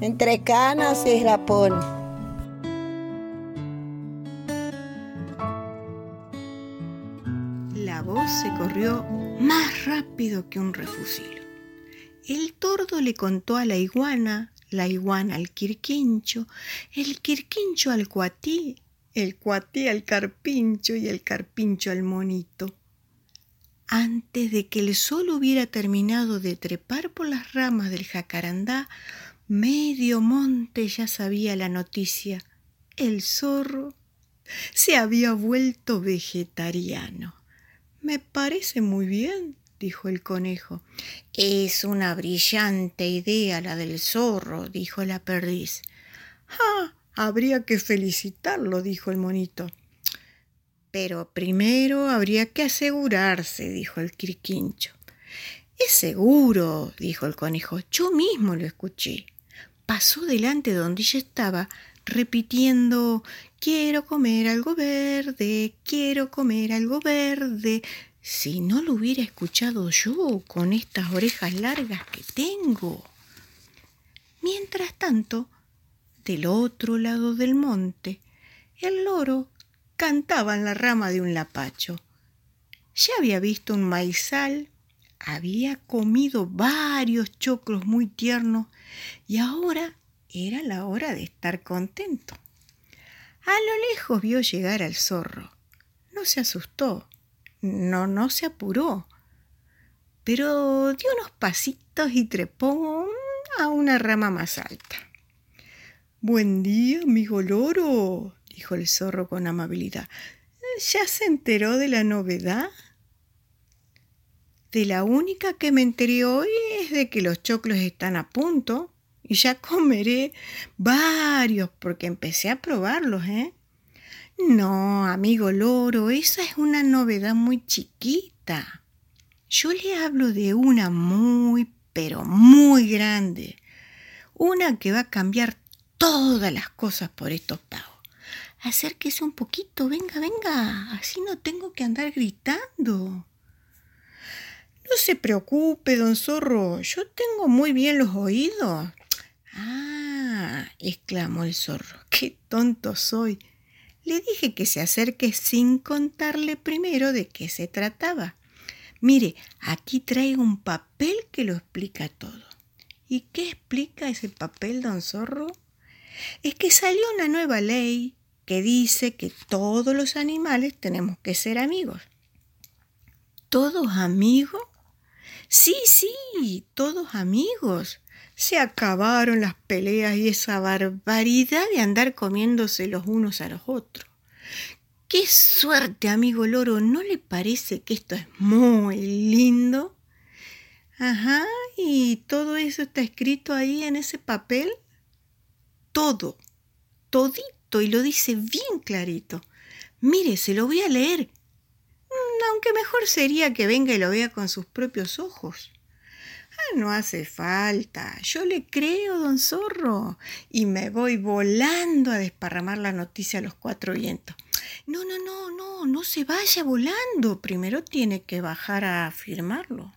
entre canas y rapón. La voz se corrió más rápido que un refusil. El tordo le contó a la iguana, la iguana al quirquincho, el quirquincho al cuatí, el cuatí al carpincho y el carpincho al monito. Antes de que el sol hubiera terminado de trepar por las ramas del jacarandá, medio monte ya sabía la noticia. El zorro se había vuelto vegetariano. Me parece muy bien, dijo el conejo. Es una brillante idea la del zorro, dijo la perdiz. Ah, habría que felicitarlo, dijo el monito. Pero primero habría que asegurarse, dijo el quirquincho. Es seguro, dijo el conejo. Yo mismo lo escuché. Pasó delante de donde ella estaba, repitiendo Quiero comer algo verde, quiero comer algo verde. Si no lo hubiera escuchado yo con estas orejas largas que tengo. Mientras tanto, del otro lado del monte, el loro cantaba en la rama de un lapacho. Ya había visto un maizal, había comido varios choclos muy tiernos y ahora era la hora de estar contento. A lo lejos vio llegar al zorro. No se asustó, no, no se apuró, pero dio unos pasitos y trepó a una rama más alta. Buen día, amigo loro, dijo el zorro con amabilidad. ¿Ya se enteró de la novedad? De la única que me enteré hoy es de que los choclos están a punto y ya comeré varios porque empecé a probarlos, ¿eh? No, amigo loro, esa es una novedad muy chiquita. Yo le hablo de una muy, pero muy grande. Una que va a cambiar todas las cosas por estos pagos acérquese un poquito, venga, venga, así no tengo que andar gritando. No se preocupe, don Zorro, yo tengo muy bien los oídos. Ah, exclamó el zorro, qué tonto soy. Le dije que se acerque sin contarle primero de qué se trataba. Mire, aquí traigo un papel que lo explica todo. ¿Y qué explica ese papel, don Zorro? Es que salió una nueva ley que dice que todos los animales tenemos que ser amigos. ¿Todos amigos? Sí, sí, todos amigos. Se acabaron las peleas y esa barbaridad de andar comiéndose los unos a los otros. ¡Qué suerte, amigo loro! ¿No le parece que esto es muy lindo? Ajá, ¿y todo eso está escrito ahí en ese papel? Todo, todito y lo dice bien clarito. Mire, se lo voy a leer. Aunque mejor sería que venga y lo vea con sus propios ojos. Ah, no hace falta. Yo le creo, don Zorro. Y me voy volando a desparramar la noticia a los cuatro vientos. No, no, no, no, no se vaya volando. Primero tiene que bajar a firmarlo.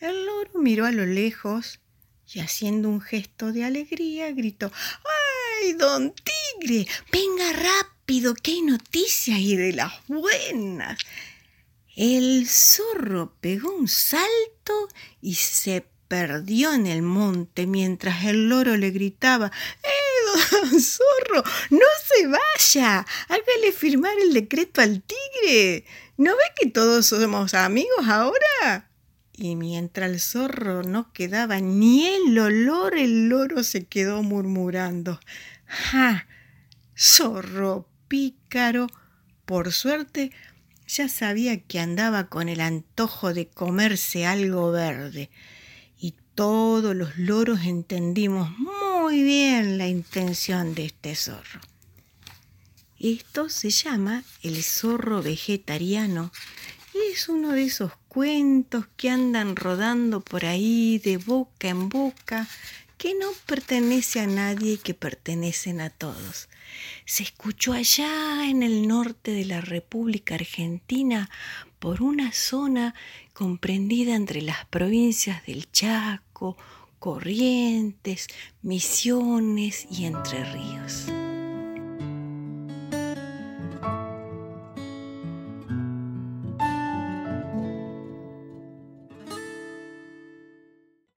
El loro miró a lo lejos y haciendo un gesto de alegría gritó ¡Ay, don Tigre! Venga rápido, que hay noticias y de las buenas. El zorro pegó un salto y se perdió en el monte mientras el loro le gritaba ¡Eh, don zorro! ¡No se vaya! Hágale firmar el decreto al tigre. ¿No ve que todos somos amigos ahora? y mientras el zorro no quedaba ni el olor, el loro se quedó murmurando. ¡Ja! Zorro pícaro. Por suerte ya sabía que andaba con el antojo de comerse algo verde. Y todos los loros entendimos muy bien la intención de este zorro. Esto se llama el zorro vegetariano es uno de esos cuentos que andan rodando por ahí de boca en boca, que no pertenece a nadie y que pertenecen a todos. Se escuchó allá en el norte de la República Argentina por una zona comprendida entre las provincias del Chaco, Corrientes, Misiones y Entre Ríos.